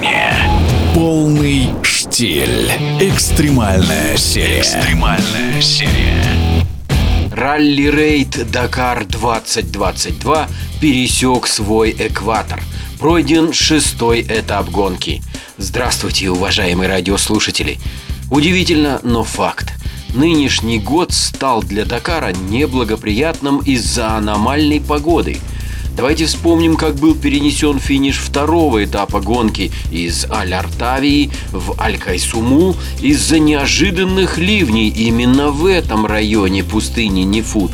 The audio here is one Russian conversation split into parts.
движения. Полный штиль. Экстремальная серия. Экстремальная серия. Ралли-рейд Дакар 2022 пересек свой экватор. Пройден шестой этап гонки. Здравствуйте, уважаемые радиослушатели. Удивительно, но факт. Нынешний год стал для Дакара неблагоприятным из-за аномальной погоды – Давайте вспомним, как был перенесен финиш второго этапа гонки из Аль-Артавии в Аль-Кайсуму из-за неожиданных ливней именно в этом районе пустыни Нефут.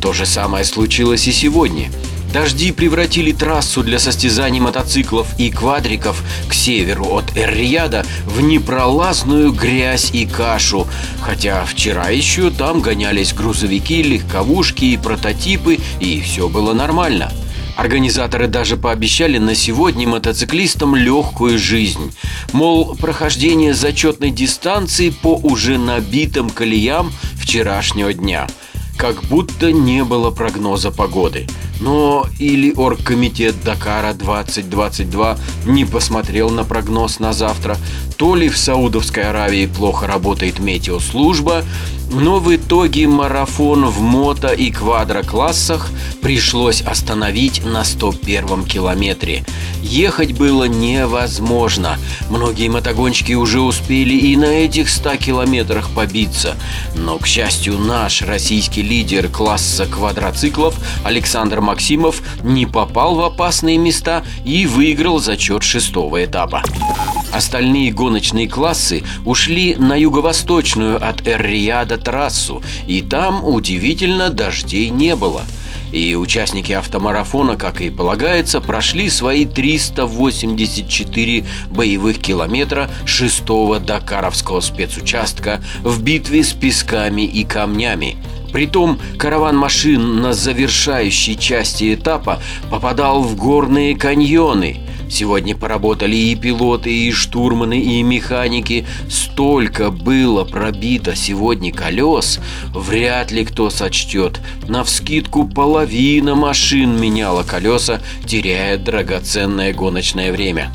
То же самое случилось и сегодня. Дожди превратили трассу для состязаний мотоциклов и квадриков к северу от Эр-Рияда в непролазную грязь и кашу, хотя вчера еще там гонялись грузовики, легковушки и прототипы, и все было нормально – Организаторы даже пообещали на сегодня мотоциклистам легкую жизнь. Мол, прохождение зачетной дистанции по уже набитым колеям вчерашнего дня. Как будто не было прогноза погоды. Но или оргкомитет Дакара 2022 не посмотрел на прогноз на завтра, то ли в Саудовской Аравии плохо работает метеослужба, но в итоге марафон в мото и квадроклассах пришлось остановить на 101 километре. Ехать было невозможно. Многие мотогонщики уже успели и на этих 100 километрах побиться. Но, к счастью, наш российский лидер класса квадроциклов Александр Максимов не попал в опасные места и выиграл зачет шестого этапа. Остальные гоночные классы ушли на юго-восточную от Эр-Рияда трассу, и там, удивительно, дождей не было. И участники автомарафона, как и полагается, прошли свои 384 боевых километра шестого Дакаровского спецучастка в битве с песками и камнями. Притом караван машин на завершающей части этапа попадал в горные каньоны – Сегодня поработали и пилоты, и штурманы, и механики. Столько было пробито сегодня колес, вряд ли кто сочтет. Навскидку половина машин меняла колеса, теряя драгоценное гоночное время.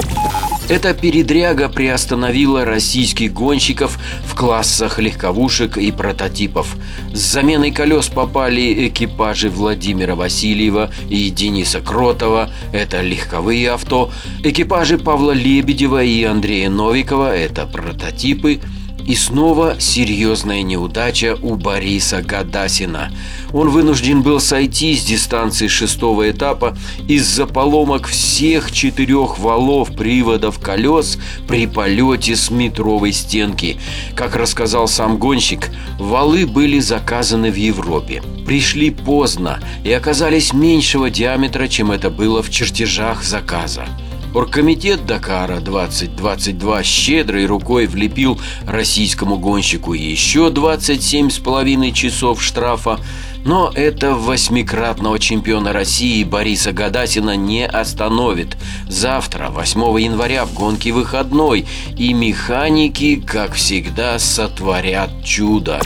Эта передряга приостановила российских гонщиков в классах легковушек и прототипов. С заменой колес попали экипажи Владимира Васильева и Дениса Кротова, это легковые авто, экипажи Павла Лебедева и Андрея Новикова, это прототипы – и снова серьезная неудача у Бориса Гадасина. Он вынужден был сойти с дистанции шестого этапа из-за поломок всех четырех валов приводов колес при полете с метровой стенки. Как рассказал сам гонщик, валы были заказаны в Европе. Пришли поздно и оказались меньшего диаметра, чем это было в чертежах заказа. Оргкомитет Дакара 2022 щедрой рукой влепил российскому гонщику еще 27,5 часов штрафа, но это восьмикратного чемпиона России Бориса Гадасина не остановит. Завтра, 8 января, в гонке выходной, и механики, как всегда, сотворят чудо.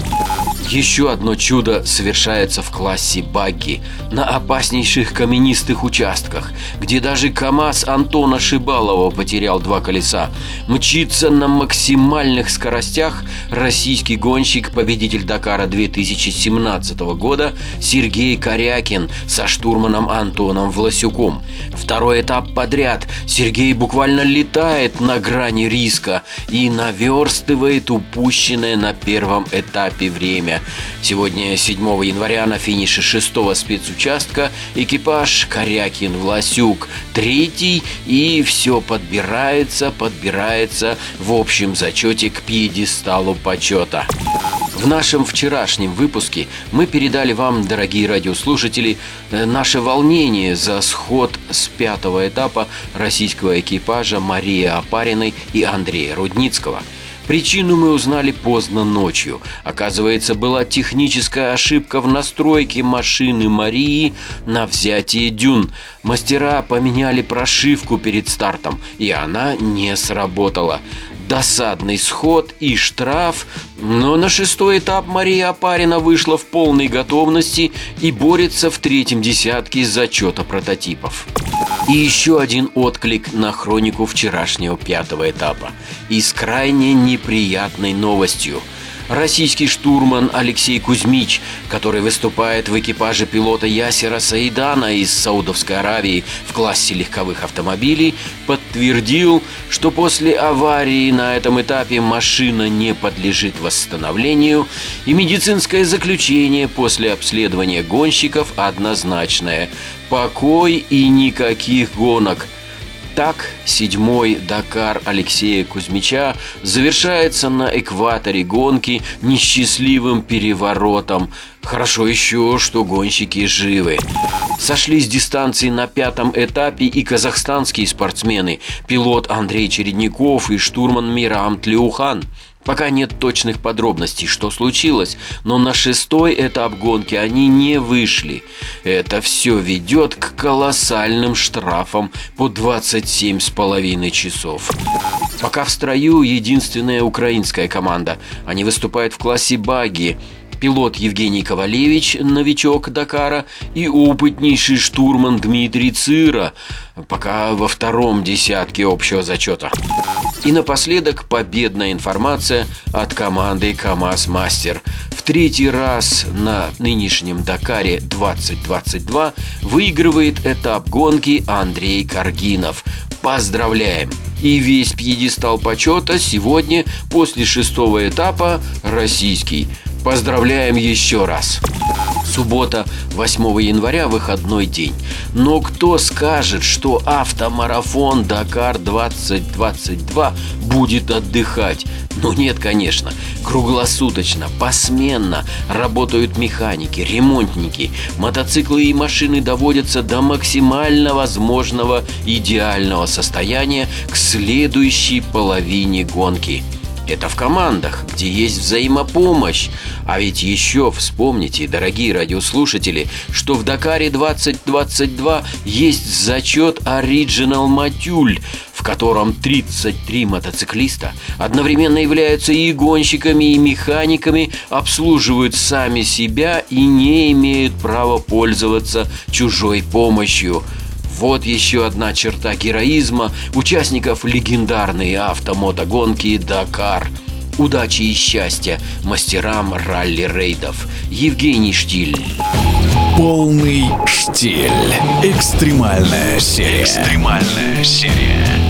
Еще одно чудо совершается в классе багги на опаснейших каменистых участках, где даже КАМАЗ Антона Шибалова потерял два колеса. Мчится на максимальных скоростях российский гонщик, победитель Дакара 2017 года Сергей Корякин со штурманом Антоном Власюком. Второй этап подряд Сергей буквально летает на грани риска и наверстывает упущенное на первом этапе время. Сегодня, 7 января, на финише шестого спецучастка экипаж Корякин-Власюк третий, и все подбирается, подбирается в общем зачете к пьедесталу почета. В нашем вчерашнем выпуске мы передали вам, дорогие радиослушатели, э, наше волнение за сход с пятого этапа российского экипажа Марии Апариной и Андрея Рудницкого – Причину мы узнали поздно ночью. Оказывается, была техническая ошибка в настройке машины Марии на взятие дюн. Мастера поменяли прошивку перед стартом, и она не сработала. досадный сход и штраф, но на шестой этап Мария Апарина вышла в полной готовности и борется в третьем десятке зачета прототипов. И еще один отклик на хронику вчерашнего пятого этапа. И с крайне неприятной новостью – российский штурман Алексей Кузьмич, который выступает в экипаже пилота Ясера Саидана из Саудовской Аравии в классе легковых автомобилей, подтвердил, что после аварии на этом этапе машина не подлежит восстановлению, и медицинское заключение после обследования гонщиков однозначное – покой и никаких гонок – так, седьмой Дакар Алексея Кузьмича завершается на экваторе гонки несчастливым переворотом. Хорошо еще, что гонщики живы. Сошли с дистанции на пятом этапе и казахстанские спортсмены, пилот Андрей Чередников и штурман Мирам Тлеухан – Пока нет точных подробностей, что случилось, но на шестой этап гонки они не вышли. Это все ведет к колоссальным штрафам по 27,5 часов. Пока в строю единственная украинская команда. Они выступают в классе баги пилот Евгений Ковалевич, новичок Дакара, и опытнейший штурман Дмитрий Цира, пока во втором десятке общего зачета. И напоследок победная информация от команды КАМАЗ Мастер. В третий раз на нынешнем Дакаре 2022 выигрывает этап гонки Андрей Каргинов. Поздравляем! И весь пьедестал почета сегодня после шестого этапа российский. Поздравляем еще раз. Суббота, 8 января, выходной день. Но кто скажет, что автомарафон Дакар 2022 будет отдыхать? Ну нет, конечно. Круглосуточно, посменно работают механики, ремонтники. Мотоциклы и машины доводятся до максимально возможного идеального состояния к следующей половине гонки – это в командах, где есть взаимопомощь. А ведь еще вспомните, дорогие радиослушатели, что в Дакаре 2022 есть зачет Original Матюль, в котором 33 мотоциклиста одновременно являются и гонщиками, и механиками, обслуживают сами себя и не имеют права пользоваться чужой помощью – вот еще одна черта героизма участников легендарной автомотогонки «Дакар». Удачи и счастья мастерам ралли-рейдов. Евгений Штиль. Полный штиль. Экстремальная серия. Экстремальная серия.